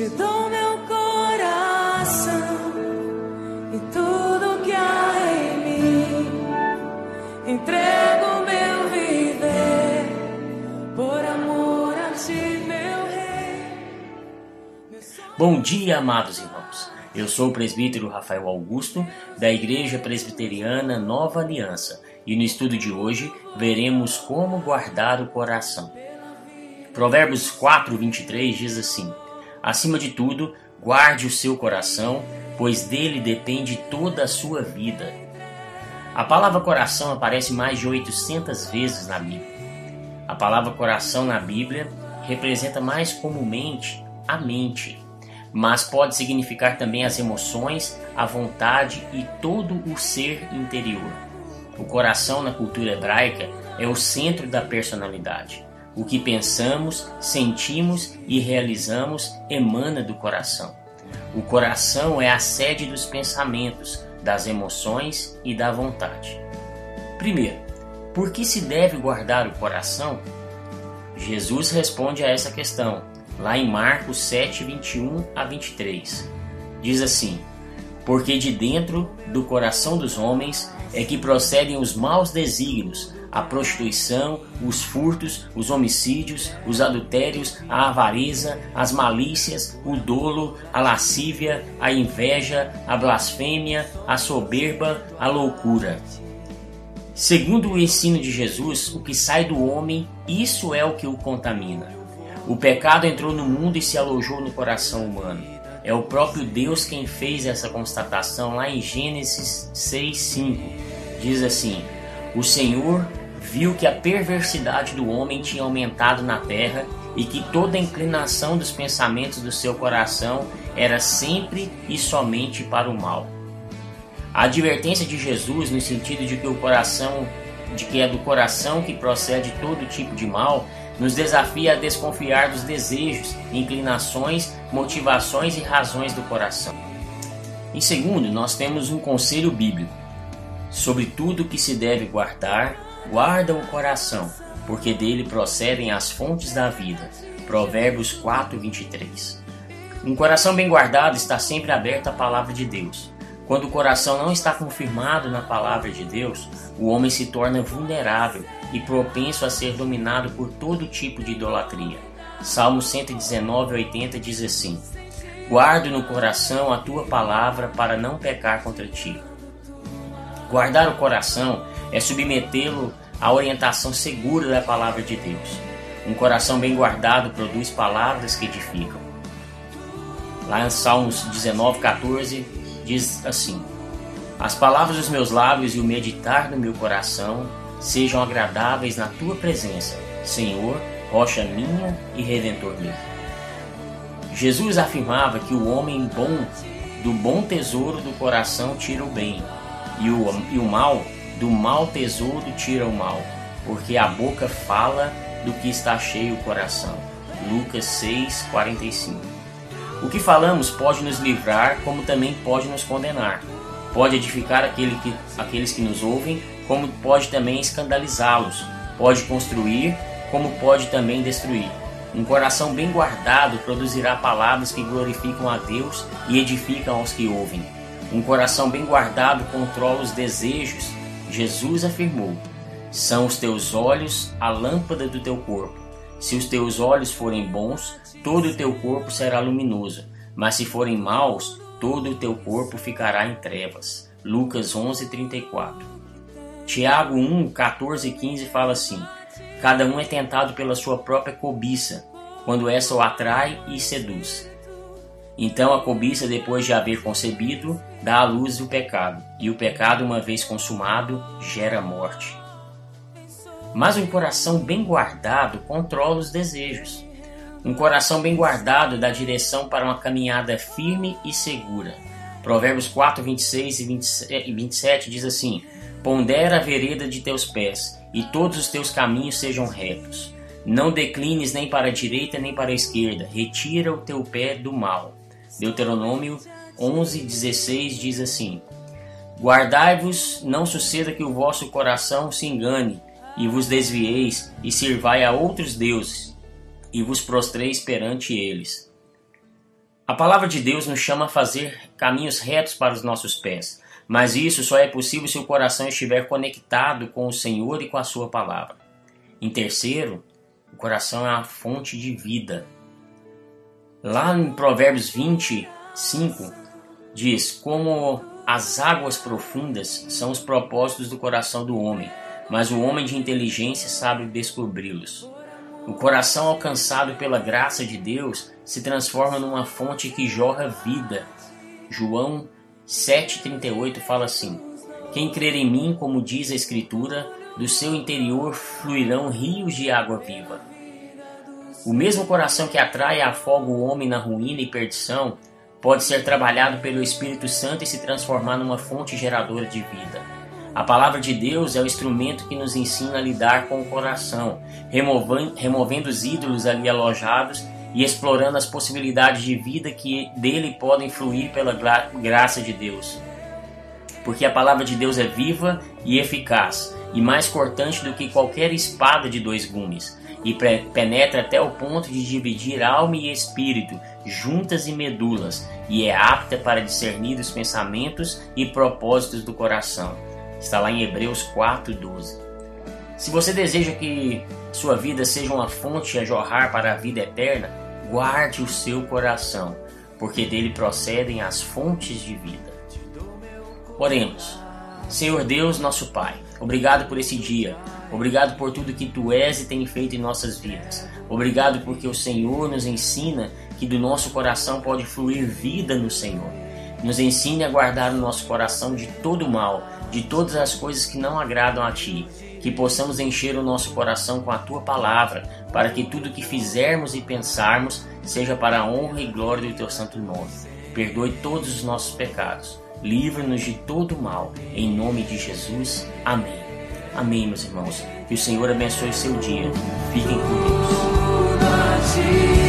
te dou meu coração e tudo que há em mim. Entrego meu viver por amor a ti, meu rei. Bom dia, amados irmãos. Eu sou o presbítero Rafael Augusto, da Igreja Presbiteriana Nova Aliança, e no estudo de hoje veremos como guardar o coração. Provérbios 4, 23 diz assim: Acima de tudo, guarde o seu coração, pois dele depende toda a sua vida. A palavra coração aparece mais de 800 vezes na Bíblia. A palavra coração na Bíblia representa mais comumente a mente, mas pode significar também as emoções, a vontade e todo o ser interior. O coração na cultura hebraica é o centro da personalidade. O que pensamos, sentimos e realizamos emana do coração. O coração é a sede dos pensamentos, das emoções e da vontade. Primeiro, por que se deve guardar o coração? Jesus responde a essa questão, lá em Marcos 7, 21 a 23. Diz assim: Porque de dentro do coração dos homens é que procedem os maus desígnios, a prostituição, os furtos, os homicídios, os adultérios, a avareza, as malícias, o dolo, a lascívia, a inveja, a blasfêmia, a soberba, a loucura. Segundo o ensino de Jesus, o que sai do homem, isso é o que o contamina. O pecado entrou no mundo e se alojou no coração humano. É o próprio Deus quem fez essa constatação lá em Gênesis 6:5. Diz assim: O Senhor viu que a perversidade do homem tinha aumentado na terra e que toda a inclinação dos pensamentos do seu coração era sempre e somente para o mal. A advertência de Jesus no sentido de que o coração, de que é do coração que procede todo tipo de mal, nos desafia a desconfiar dos desejos, inclinações, motivações e razões do coração. Em segundo, nós temos um conselho bíblico. Sobre tudo que se deve guardar, guarda o coração, porque dele procedem as fontes da vida. Provérbios 4, 23. Um coração bem guardado está sempre aberto à palavra de Deus. Quando o coração não está confirmado na palavra de Deus, o homem se torna vulnerável e propenso a ser dominado por todo tipo de idolatria. Salmo 119, 80 diz assim: Guardo no coração a tua palavra para não pecar contra ti. Guardar o coração é submetê-lo à orientação segura da palavra de Deus. Um coração bem guardado produz palavras que edificam. Lá em Salmos 19, 14, diz assim: As palavras dos meus lábios e o meditar do meu coração sejam agradáveis na tua presença, Senhor, rocha minha e redentor meu. Jesus afirmava que o homem bom do bom tesouro do coração tira o bem, e o, e o mal do mau tesouro tira o mal, porque a boca fala do que está cheio o coração. Lucas 6, 45. O que falamos pode nos livrar, como também pode nos condenar. Pode edificar aquele que, aqueles que nos ouvem, como pode também escandalizá-los. Pode construir, como pode também destruir. Um coração bem guardado produzirá palavras que glorificam a Deus e edificam aos que ouvem. Um coração bem guardado controla os desejos. Jesus afirmou: São os teus olhos a lâmpada do teu corpo. Se os teus olhos forem bons, todo o teu corpo será luminoso, mas se forem maus, todo o teu corpo ficará em trevas. Lucas 11:34. Tiago 1, 14 e 15 fala assim: Cada um é tentado pela sua própria cobiça, quando essa o atrai e seduz. Então a cobiça, depois de haver concebido, dá à luz o pecado, e o pecado, uma vez consumado, gera morte. Mas um coração bem guardado controla os desejos. Um coração bem guardado dá direção para uma caminhada firme e segura. Provérbios 4, 26 e 27 diz assim: Pondera a vereda de teus pés, e todos os teus caminhos sejam retos. Não declines nem para a direita nem para a esquerda, retira o teu pé do mal. Deuteronômio 11, 16 diz assim: Guardai-vos, não suceda que o vosso coração se engane, e vos desvieis, e sirvai a outros deuses, e vos prostreis perante eles. A palavra de Deus nos chama a fazer caminhos retos para os nossos pés, mas isso só é possível se o coração estiver conectado com o Senhor e com a Sua palavra. Em terceiro, o coração é a fonte de vida. Lá em Provérbios 25, diz: Como as águas profundas são os propósitos do coração do homem, mas o homem de inteligência sabe descobri-los. O coração alcançado pela graça de Deus se transforma numa fonte que jorra vida. João 7,38 fala assim: Quem crer em mim, como diz a Escritura, do seu interior fluirão rios de água viva. O mesmo coração que atrai e afoga o homem na ruína e perdição pode ser trabalhado pelo Espírito Santo e se transformar numa fonte geradora de vida. A palavra de Deus é o instrumento que nos ensina a lidar com o coração, removendo os ídolos ali alojados e explorando as possibilidades de vida que dele podem fluir pela graça de Deus. Porque a palavra de Deus é viva e eficaz, e mais cortante do que qualquer espada de dois gumes, e penetra até o ponto de dividir alma e espírito, juntas e medulas, e é apta para discernir os pensamentos e propósitos do coração Está lá em Hebreus 4:12. Se você deseja que sua vida seja uma fonte a jorrar para a vida eterna, guarde o seu coração, porque dele procedem as fontes de vida. Oremos. Senhor Deus, nosso Pai, obrigado por esse dia. Obrigado por tudo que tu és e tem feito em nossas vidas. Obrigado porque o Senhor nos ensina que do nosso coração pode fluir vida no Senhor. Nos ensine a guardar o nosso coração de todo mal, de todas as coisas que não agradam a Ti. Que possamos encher o nosso coração com a Tua palavra, para que tudo que fizermos e pensarmos seja para a honra e glória do Teu santo nome. Perdoe todos os nossos pecados. Livra-nos de todo mal. Em nome de Jesus. Amém. Amém, meus irmãos. Que o Senhor abençoe seu dia. Fiquem com Deus.